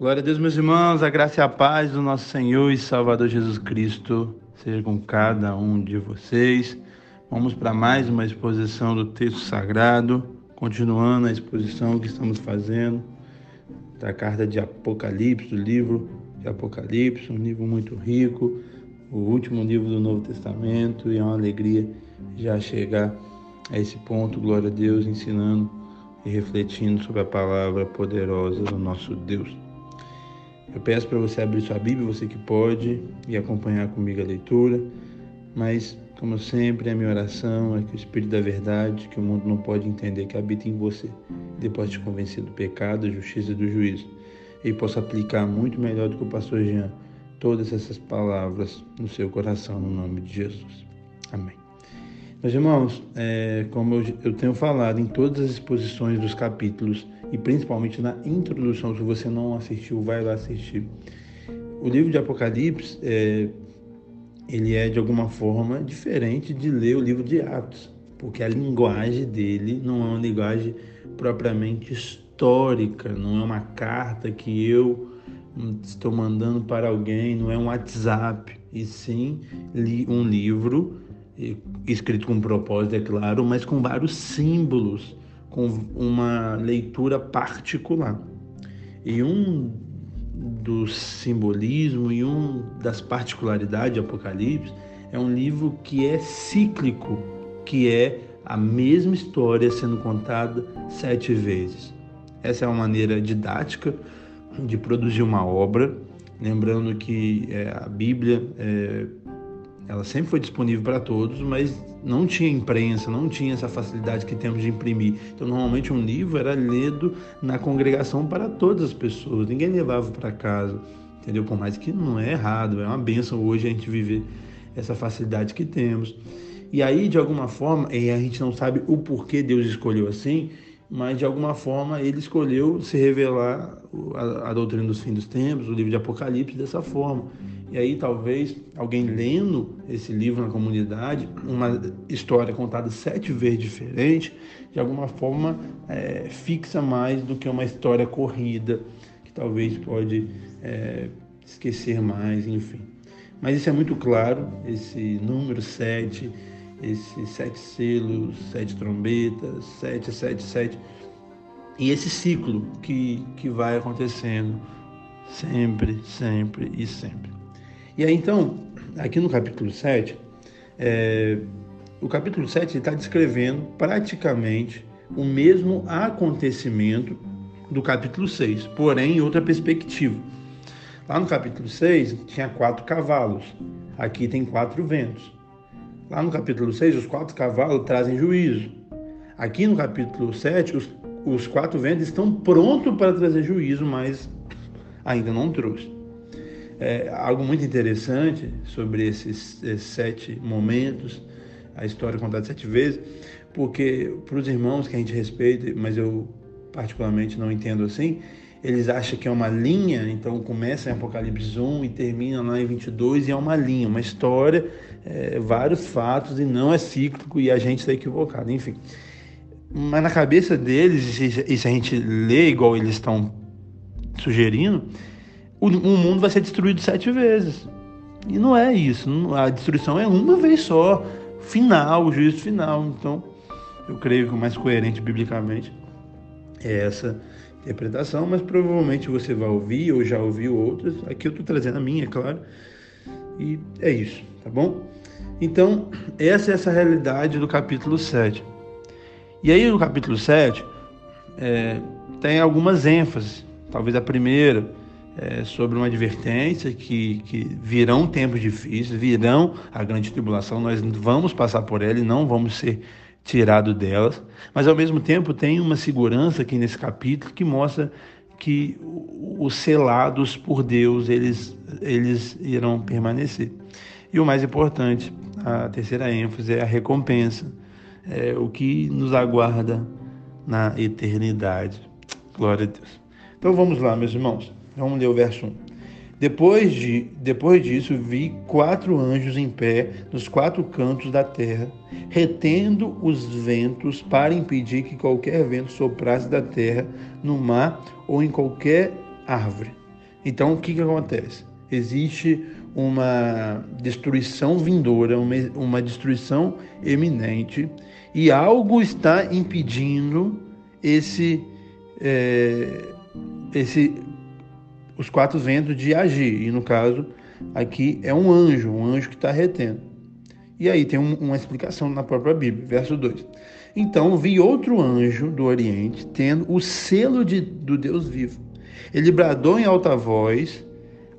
Glória a Deus, meus irmãos, a graça e a paz do nosso Senhor e Salvador Jesus Cristo seja com cada um de vocês. Vamos para mais uma exposição do texto sagrado, continuando a exposição que estamos fazendo da carta de Apocalipse, do livro de Apocalipse, um livro muito rico, o último livro do Novo Testamento, e é uma alegria já chegar a esse ponto, glória a Deus, ensinando e refletindo sobre a palavra poderosa do nosso Deus. Eu peço para você abrir sua Bíblia, você que pode, e acompanhar comigo a leitura, mas, como sempre, a minha oração é que o Espírito da Verdade, que o mundo não pode entender, que habita em você, depois de te convencer do pecado, da justiça e do juízo, e possa aplicar muito melhor do que o pastor Jean todas essas palavras no seu coração, no nome de Jesus. Amém. Meus irmãos, é, como eu, eu, tenho falado em todas as exposições dos capítulos e principalmente na introdução, se você não assistiu, vai lá assistir. O livro de Apocalipse, é, ele é de alguma forma diferente de ler o livro de Atos, porque a linguagem dele não é uma linguagem propriamente histórica, não é uma carta que eu estou mandando para alguém, não é um WhatsApp, e sim um livro escrito com propósito, é claro, mas com vários símbolos, com uma leitura particular. E um dos simbolismos e um das particularidades de Apocalipse é um livro que é cíclico, que é a mesma história sendo contada sete vezes. Essa é uma maneira didática de produzir uma obra, lembrando que é, a Bíblia é, ela sempre foi disponível para todos, mas não tinha imprensa, não tinha essa facilidade que temos de imprimir. Então, normalmente um livro era lido na congregação para todas as pessoas, ninguém levava para casa, entendeu? Por mais que não é errado, é uma benção hoje a gente viver essa facilidade que temos. E aí, de alguma forma, e a gente não sabe o porquê Deus escolheu assim, mas de alguma forma ele escolheu se revelar a, a doutrina dos fins dos tempos, o livro de Apocalipse, dessa forma. E aí talvez alguém lendo esse livro na comunidade, uma história contada sete vezes diferente, de alguma forma é, fixa mais do que uma história corrida, que talvez pode é, esquecer mais, enfim. Mas isso é muito claro, esse número sete, esses sete selos, sete trombetas, sete, sete, sete, e esse ciclo que, que vai acontecendo sempre, sempre e sempre. E aí então, aqui no capítulo 7, é, o capítulo 7 está descrevendo praticamente o mesmo acontecimento do capítulo 6, porém em outra perspectiva. Lá no capítulo 6 tinha quatro cavalos, aqui tem quatro ventos. Lá no capítulo 6, os quatro cavalos trazem juízo. Aqui no capítulo 7, os, os quatro ventos estão prontos para trazer juízo, mas ainda não trouxe é, algo muito interessante sobre esses, esses, sete momentos, a história contada sete vezes, porque para os irmãos que a gente respeita, mas eu particularmente não entendo assim, eles acham que é uma linha, então começa em Apocalipse 1 e termina lá em 22 e é uma linha, uma história, é, vários fatos e não é cíclico e a gente está equivocado, enfim. Mas na cabeça deles, e se a gente lê igual eles estão sugerindo, o, o mundo vai ser destruído sete vezes. E não é isso. A destruição é uma vez só, final, o juízo final. Então, eu creio que o mais coerente biblicamente é essa interpretação, mas provavelmente você vai ouvir ou já ouviu outras. Aqui eu estou trazendo a minha, é claro. E é isso, tá bom? Então, essa é essa realidade do capítulo 7. E aí, no capítulo 7, é, tem algumas ênfases. Talvez a primeira é, sobre uma advertência que, que virão tempos difíceis, virão a grande tribulação, nós vamos passar por ela e não vamos ser tirados delas, mas ao mesmo tempo tem uma segurança aqui nesse capítulo que mostra que os selados por Deus, eles, eles irão permanecer. E o mais importante, a terceira ênfase é a recompensa, é o que nos aguarda na eternidade. Glória a Deus. Então vamos lá, meus irmãos. Vamos ler o verso 1. Depois, de, depois disso, vi quatro anjos em pé nos quatro cantos da terra, retendo os ventos para impedir que qualquer vento soprasse da terra, no mar ou em qualquer árvore. Então, o que, que acontece? Existe uma destruição vindoura, uma, uma destruição eminente, e algo está impedindo esse, é, esse, os quatro ventos de agir. E no caso aqui é um anjo, um anjo que está retendo. E aí tem um, uma explicação na própria Bíblia, verso 2. Então vi outro anjo do Oriente tendo o selo de, do Deus vivo. Ele bradou em alta voz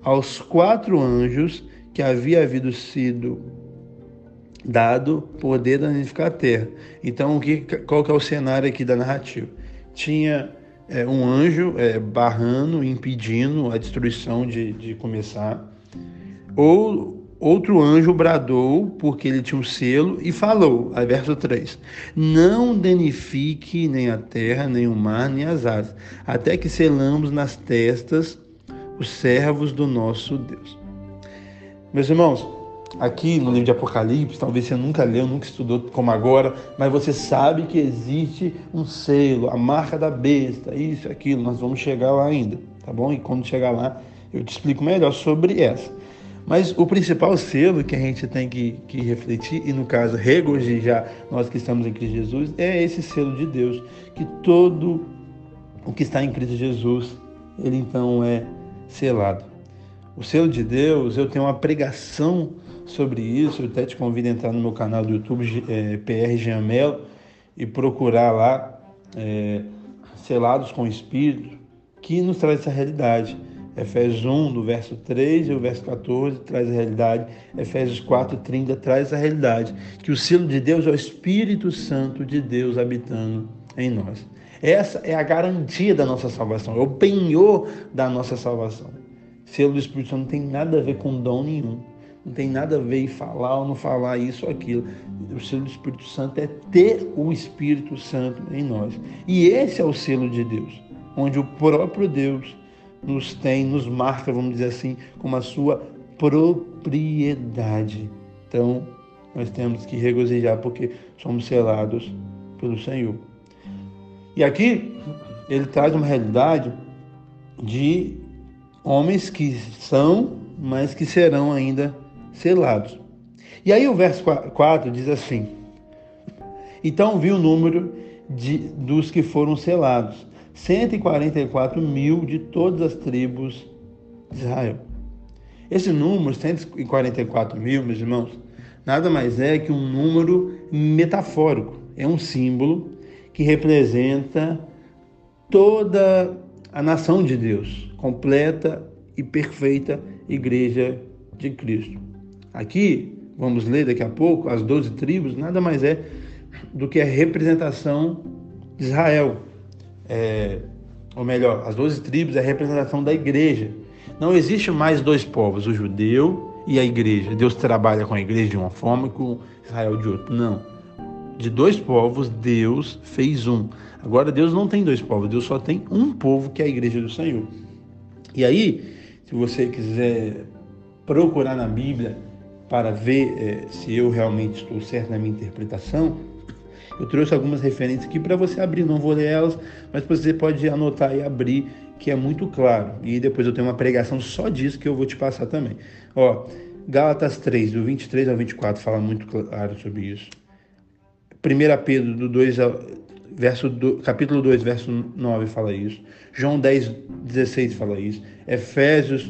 aos quatro anjos que havia havido sido dado poder de danificar a terra. Então, o que, qual que é o cenário aqui da narrativa? Tinha é, um anjo é, barrando, impedindo a destruição de, de começar, ou outro anjo bradou, porque ele tinha um selo, e falou, aí verso 3: Não danifique nem a terra, nem o mar, nem as asas, até que selamos nas testas os servos do nosso Deus. Meus irmãos, aqui no livro de Apocalipse, talvez você nunca leu, nunca estudou como agora, mas você sabe que existe um selo, a marca da besta, isso, aquilo, nós vamos chegar lá ainda, tá bom? E quando chegar lá, eu te explico melhor sobre essa. Mas o principal selo que a gente tem que, que refletir, e no caso regozijar nós que estamos em Cristo Jesus, é esse selo de Deus, que todo o que está em Cristo Jesus, ele então é selado. O selo de Deus, eu tenho uma pregação sobre isso, eu até te convido a entrar no meu canal do YouTube, é, PR Jamel, e procurar lá é, Selados com o Espírito, que nos traz essa realidade. Efésios 1, do verso 3 e o verso 14 traz a realidade. Efésios 4, 30 traz a realidade. Que o selo de Deus é o Espírito Santo de Deus habitando em nós. Essa é a garantia da nossa salvação, é o penhor da nossa salvação. Selo do Espírito Santo não tem nada a ver com dom nenhum. Não tem nada a ver em falar ou não falar isso ou aquilo. O selo do Espírito Santo é ter o Espírito Santo em nós. E esse é o selo de Deus, onde o próprio Deus nos tem, nos marca, vamos dizer assim, como a sua propriedade. Então, nós temos que regozijar porque somos selados pelo Senhor. E aqui ele traz uma realidade de homens que são, mas que serão ainda selados. E aí o verso 4 diz assim: Então vi o número de, dos que foram selados, 144 mil de todas as tribos de Israel. Esse número, 144 mil, meus irmãos, nada mais é que um número metafórico, é um símbolo que representa toda a nação de Deus, completa e perfeita igreja de Cristo. Aqui, vamos ler daqui a pouco, as doze tribos nada mais é do que a representação de Israel. É, ou melhor, as doze tribos é a representação da igreja. Não existe mais dois povos, o judeu e a igreja. Deus trabalha com a igreja de uma forma e com Israel de outra. Não de dois povos, Deus fez um. Agora, Deus não tem dois povos, Deus só tem um povo, que é a igreja do Senhor. E aí, se você quiser procurar na Bíblia para ver é, se eu realmente estou certo na minha interpretação, eu trouxe algumas referências aqui para você abrir, não vou ler elas, mas você pode anotar e abrir, que é muito claro. E depois eu tenho uma pregação só disso que eu vou te passar também. Ó, Gálatas 3, do 23 ao 24, fala muito claro sobre isso. 1 Pedro do 2 verso do, capítulo 2, verso 9 fala isso. João 10, 16 fala isso. Efésios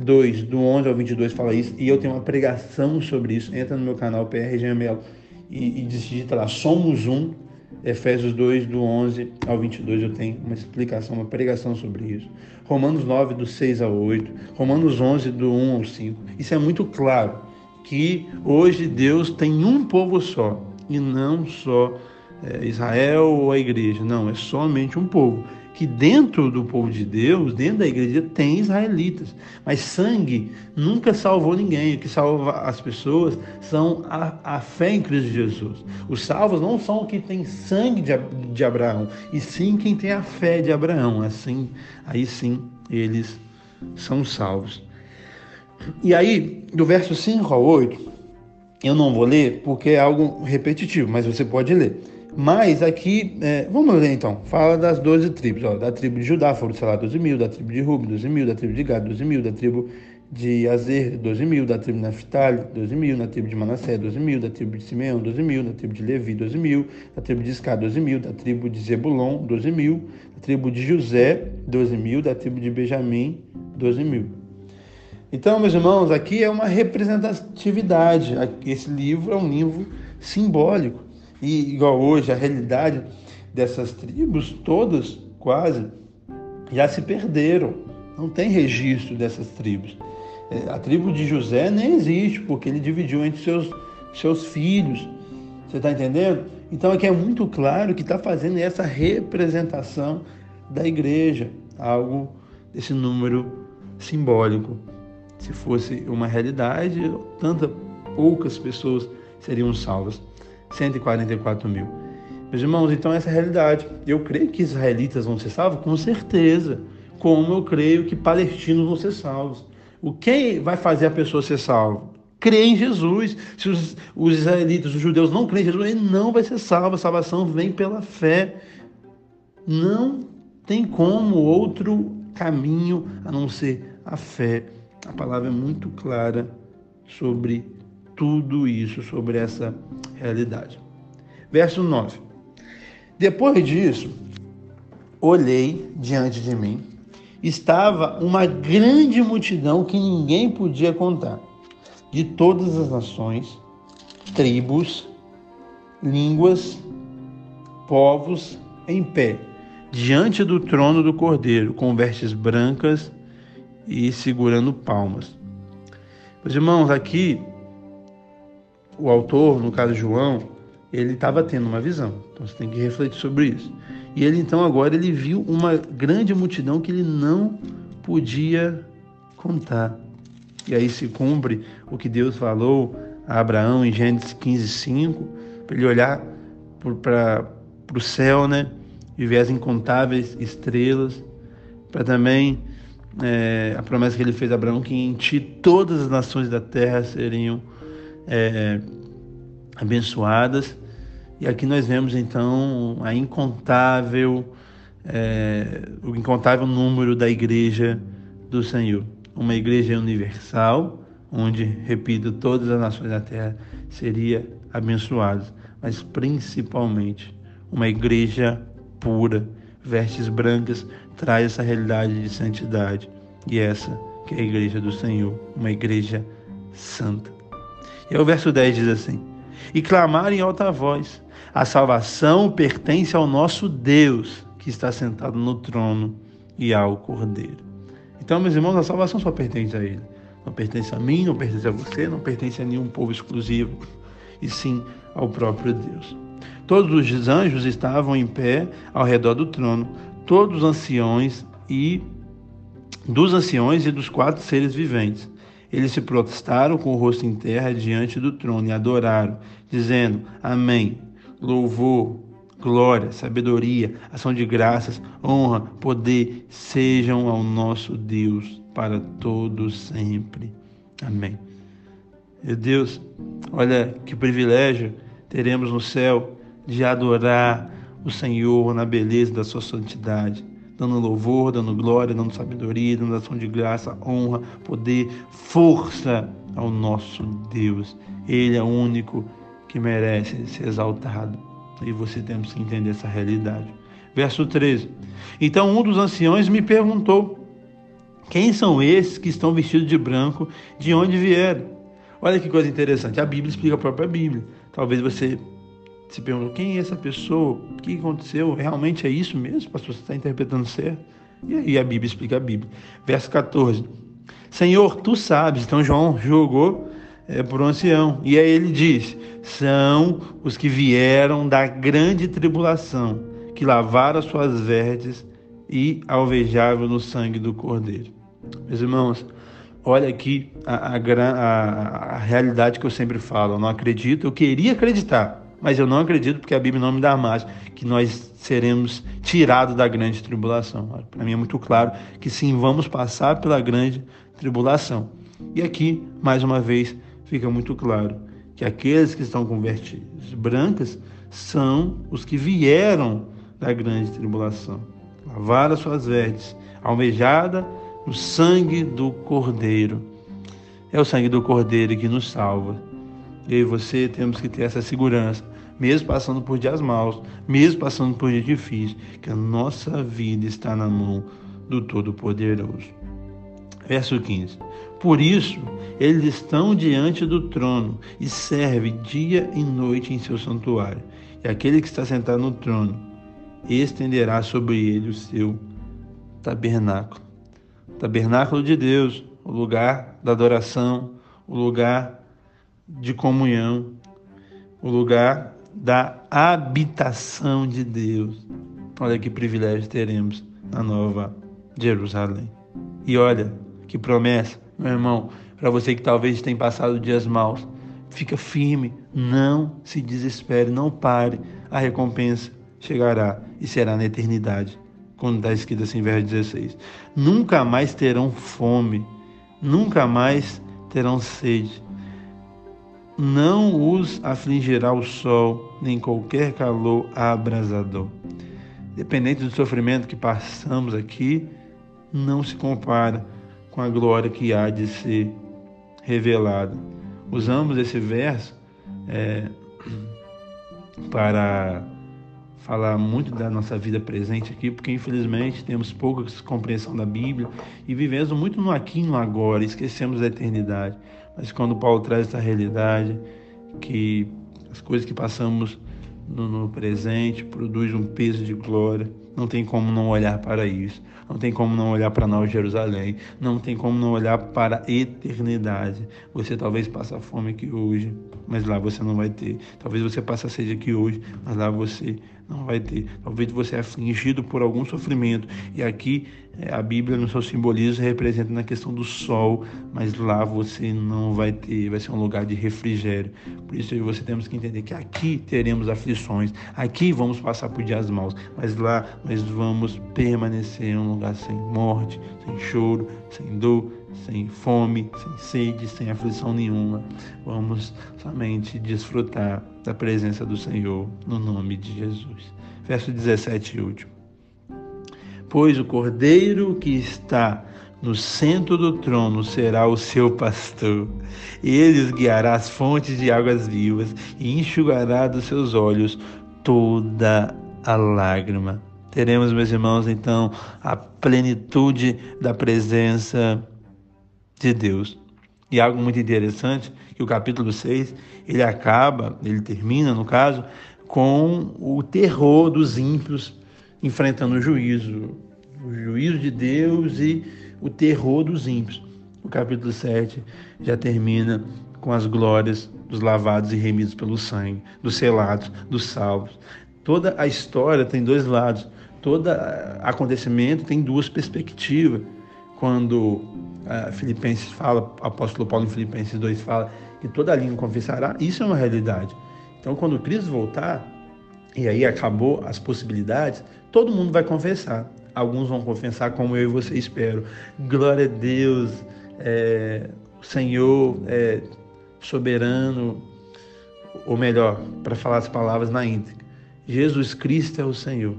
2, do 11 ao 22 fala isso. E eu tenho uma pregação sobre isso. Entra no meu canal PR Gemelo e, e digita lá, somos um. Efésios 2, do 11 ao 22, eu tenho uma explicação, uma pregação sobre isso. Romanos 9, do 6 ao 8. Romanos 11, do 1 ao 5. Isso é muito claro, que hoje Deus tem um povo só e não só é, Israel ou a igreja, não, é somente um povo. Que dentro do povo de Deus, dentro da igreja, tem israelitas, mas sangue nunca salvou ninguém. O que salva as pessoas são a, a fé em Cristo Jesus. Os salvos não são que tem sangue de, de Abraão, e sim quem tem a fé de Abraão. Assim, aí sim eles são salvos. E aí, do verso 5 ao 8, eu não vou ler porque é algo repetitivo, mas você pode ler. Mas aqui, é, vamos ler então, fala das 12 tribos. Ó, da tribo de Judá foram, sei lá, 12 mil, da tribo de Ruben, 12 mil, da tribo de Gad, 12 mil, da tribo de Azer, 12 mil, da tribo de Naphtali, 12 mil, da tribo de Manassé, 12 mil, da tribo de Simeão, 12 mil, da tribo de Levi, 12 mil, da tribo de Isca, 12 mil, da tribo de Zebulon, 12 mil, da tribo de José, 12 mil, da tribo de Benjamim, 12 mil. Então, meus irmãos, aqui é uma representatividade. Esse livro é um livro simbólico. E igual hoje, a realidade dessas tribos, todas quase, já se perderam. Não tem registro dessas tribos. É, a tribo de José nem existe, porque ele dividiu entre seus, seus filhos. Você está entendendo? Então aqui é muito claro que está fazendo essa representação da igreja, algo desse número simbólico. Se fosse uma realidade, tantas poucas pessoas seriam salvas. 144 mil. Meus irmãos, então essa é a realidade. Eu creio que israelitas vão ser salvos? Com certeza. Como eu creio que palestinos vão ser salvos. O que vai fazer a pessoa ser salva? Crer em Jesus. Se os, os israelitas, os judeus não creem em Jesus, ele não vai ser salvo. A salvação vem pela fé. Não tem como outro caminho a não ser a fé. A palavra é muito clara sobre tudo isso, sobre essa realidade. Verso 9. Depois disso, olhei diante de mim estava uma grande multidão que ninguém podia contar, de todas as nações, tribos, línguas, povos, em pé, diante do trono do Cordeiro, com vestes brancas e segurando palmas. Meus irmãos, aqui o autor, no caso João, ele estava tendo uma visão. Então você tem que refletir sobre isso. E ele então agora ele viu uma grande multidão que ele não podia contar. E aí se cumpre o que Deus falou a Abraão em Gênesis 15, 5, para ele olhar para o céu, né? E ver as incontáveis estrelas, para também é, a promessa que ele fez a Abraão que em ti todas as nações da terra seriam é, abençoadas. E aqui nós vemos então a incontável, é, o incontável número da igreja do Senhor. Uma igreja universal, onde, repito, todas as nações da terra seriam abençoadas, mas principalmente uma igreja pura, vestes brancas, traz essa realidade de santidade. E essa que é a igreja do Senhor, uma igreja santa. E aí o verso 10 diz assim: E clamaram em alta voz, a salvação pertence ao nosso Deus, que está sentado no trono, e ao Cordeiro. Então, meus irmãos, a salvação só pertence a Ele. Não pertence a mim, não pertence a você, não pertence a nenhum povo exclusivo, e sim ao próprio Deus. Todos os anjos estavam em pé ao redor do trono, todos os anciões e dos anciões e dos quatro seres viventes. Eles se prostraram com o rosto em terra diante do trono e adoraram, dizendo: Amém louvor, glória, sabedoria, ação de graças, honra, poder sejam ao nosso Deus para todos sempre. Amém. Meu Deus, olha que privilégio teremos no céu de adorar o Senhor na beleza da sua santidade, dando louvor, dando glória, dando sabedoria, dando ação de graça, honra, poder, força ao nosso Deus. Ele é o único que merece ser exaltado. E você temos que entender essa realidade. Verso 13. Então um dos anciões me perguntou: Quem são esses que estão vestidos de branco? De onde vieram? Olha que coisa interessante. A Bíblia explica a própria Bíblia. Talvez você se pergunte: quem é essa pessoa? O que aconteceu? Realmente é isso mesmo? Pastor, você está interpretando certo? E aí a Bíblia explica a Bíblia. Verso 14. Senhor, tu sabes. Então João jogou é, por um ancião. E aí ele diz: são os que vieram da grande tribulação, que lavaram as suas vestes e alvejavam no sangue do Cordeiro. Meus irmãos, olha aqui a, a, a, a realidade que eu sempre falo. Eu não acredito, eu queria acreditar, mas eu não acredito porque a Bíblia não me dá mais que nós seremos tirados da grande tribulação. Para mim é muito claro que sim, vamos passar pela grande tribulação. E aqui, mais uma vez, fica muito claro que aqueles que estão com vestes brancas são os que vieram da grande tribulação. Lavaram as suas vestes, almejada no sangue do Cordeiro. É o sangue do Cordeiro que nos salva. Eu e você temos que ter essa segurança, mesmo passando por dias maus, mesmo passando por dias difíceis, que a nossa vida está na mão do Todo-Poderoso. Verso 15. Por isso, eles estão diante do trono e servem dia e noite em seu santuário. E aquele que está sentado no trono estenderá sobre ele o seu tabernáculo. Tabernáculo de Deus, o lugar da adoração, o lugar de comunhão, o lugar da habitação de Deus. Olha que privilégio teremos na nova Jerusalém. E olha que promessa, meu irmão, para você que talvez tenha passado dias maus, fica firme, não se desespere, não pare, a recompensa chegará e será na eternidade quando está escrito assim, verso 16: Nunca mais terão fome, nunca mais terão sede. Não os afligirá o sol, nem qualquer calor abrasador. Dependente do sofrimento que passamos aqui, não se compara com a glória que há de ser revelada. Usamos esse verso é, para falar muito da nossa vida presente aqui, porque infelizmente temos pouca compreensão da Bíblia e vivemos muito no aqui e no agora, esquecemos da eternidade. Mas quando Paulo traz essa realidade, que as coisas que passamos no, no presente produz um peso de glória, não tem como não olhar para isso, não tem como não olhar para Nova Jerusalém, não tem como não olhar para a eternidade. Você talvez passe fome aqui hoje, mas lá você não vai ter. Talvez você passe sede aqui hoje, mas lá você não vai ter. Talvez você é afligido por algum sofrimento. E aqui é, a Bíblia, no seu simbolismo, representa na questão do sol, mas lá você não vai ter, vai ser um lugar de refrigério. Por isso você temos que entender que aqui teremos aflições, aqui vamos passar por dias maus, mas lá nós vamos permanecer em um lugar sem morte, sem choro, sem dor, sem fome, sem sede, sem aflição nenhuma. Vamos somente desfrutar da presença do Senhor no nome de Jesus. Verso 17 e último. Pois o cordeiro que está no centro do trono será o seu pastor. Ele guiará às fontes de águas vivas e enxugará dos seus olhos toda a lágrima. Teremos, meus irmãos, então, a plenitude da presença de Deus. E algo muito interessante, que o capítulo 6, ele acaba, ele termina, no caso, com o terror dos ímpios enfrentando o juízo. O juízo de Deus e o terror dos ímpios. O capítulo 7 já termina com as glórias dos lavados e remidos pelo sangue, dos selados, dos salvos. Toda a história tem dois lados. Todo acontecimento tem duas perspectivas. Quando uh, Filipenses fala, apóstolo Paulo em Filipenses 2 fala que toda língua confessará, isso é uma realidade. Então, quando Cristo voltar, e aí acabou as possibilidades, todo mundo vai confessar. Alguns vão confessar como eu e você espero. Glória a Deus, é, o Senhor é soberano, ou melhor, para falar as palavras na íntegra. Jesus Cristo é o Senhor.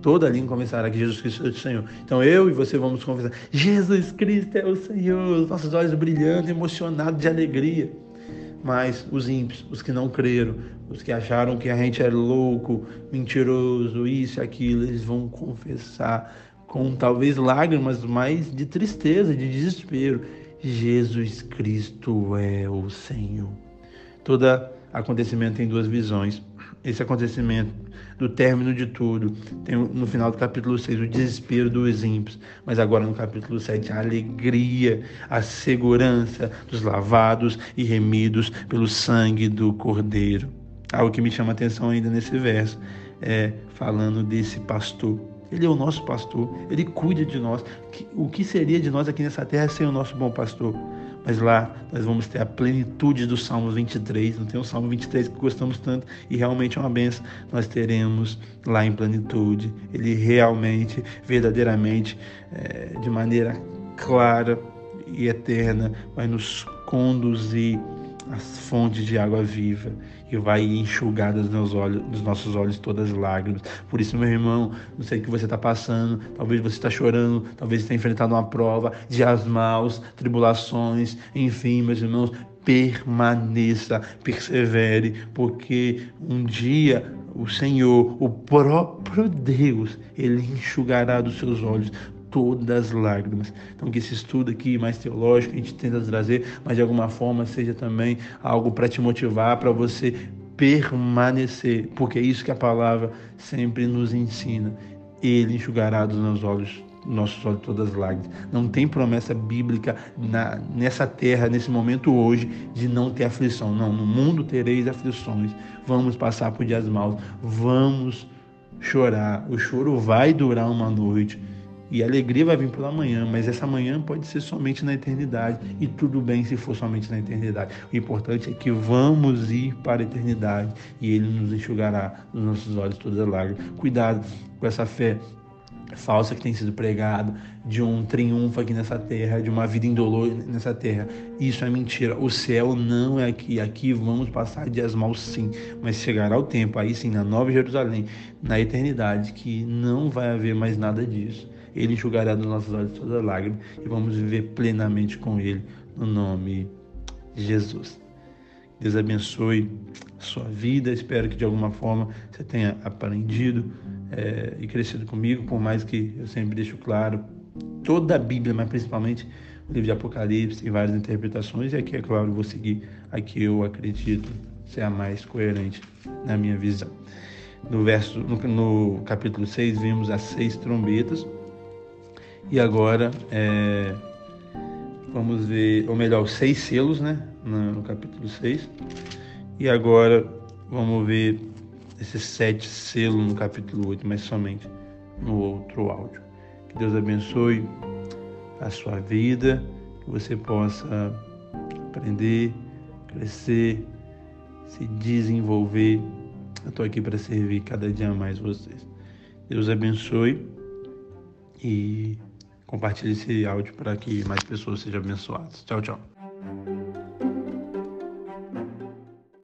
Toda língua confessará que Jesus Cristo é o Senhor. Então eu e você vamos confessar: Jesus Cristo é o Senhor. Os nossos olhos brilhando, emocionados de alegria. Mas os ímpios, os que não creram, os que acharam que a gente é louco, mentiroso, isso e aquilo, eles vão confessar com talvez lágrimas, mas de tristeza, de desespero. Jesus Cristo é o Senhor. Todo acontecimento tem duas visões. Esse acontecimento do término de tudo. Tem no final do capítulo 6 o desespero dos ímpios, mas agora no capítulo 7 a alegria, a segurança dos lavados e remidos pelo sangue do Cordeiro. Algo que me chama a atenção ainda nesse verso é falando desse pastor. Ele é o nosso pastor, ele cuida de nós. O que seria de nós aqui nessa terra sem o nosso bom pastor? Mas lá nós vamos ter a plenitude do Salmo 23. Não tem o Salmo 23 que gostamos tanto e realmente é uma benção. Nós teremos lá em plenitude. Ele realmente, verdadeiramente, é, de maneira clara e eterna, vai nos conduzir as fontes de água viva e vai enxugar dos, meus olhos, dos nossos olhos todas as lágrimas. Por isso, meu irmão, não sei o que você está passando, talvez você está chorando, talvez você tenha enfrentado uma prova, dias maus, tribulações, enfim, meus irmãos, permaneça, persevere, porque um dia o Senhor, o próprio Deus, ele enxugará dos seus olhos todas as lágrimas. Então, que esse estudo aqui mais teológico a gente tenta trazer, mas de alguma forma seja também algo para te motivar, para você permanecer, porque é isso que a palavra sempre nos ensina. Ele enxugará dos meus olhos nossos olhos todas as lágrimas. Não tem promessa bíblica na, nessa terra, nesse momento hoje, de não ter aflição. Não, no mundo tereis aflições. Vamos passar por dias maus. Vamos chorar. O choro vai durar uma noite e a alegria vai vir pela manhã, mas essa manhã pode ser somente na eternidade. E tudo bem se for somente na eternidade. O importante é que vamos ir para a eternidade e Ele nos enxugará nos nossos olhos todas as lágrimas. Cuidado com essa fé falsa que tem sido pregada, de um triunfo aqui nessa terra, de uma vida indolor nessa terra. Isso é mentira. O céu não é aqui. Aqui vamos passar dias maus sim, mas chegará o tempo, aí sim, na Nova Jerusalém, na eternidade, que não vai haver mais nada disso. Ele enxugará dos nossos olhos todas as lágrimas e vamos viver plenamente com Ele, no nome de Jesus. Deus abençoe a sua vida. Espero que de alguma forma você tenha aprendido é, e crescido comigo, por mais que eu sempre deixo claro toda a Bíblia, mas principalmente o livro de Apocalipse, tem várias interpretações, e aqui, é claro, vou seguir a que eu acredito ser a mais coerente na minha visão. No, verso, no, no capítulo 6, vimos as seis trombetas, e agora é, vamos ver, ou melhor, os seis selos, né? No, capítulo 6. E agora vamos ver esses sete selos no capítulo 8, mas somente no outro áudio. Que Deus abençoe a sua vida, que você possa aprender, crescer, se desenvolver. Eu estou aqui para servir cada dia mais vocês. Deus abençoe e Compartilhe esse áudio para que mais pessoas sejam abençoadas. Tchau, tchau.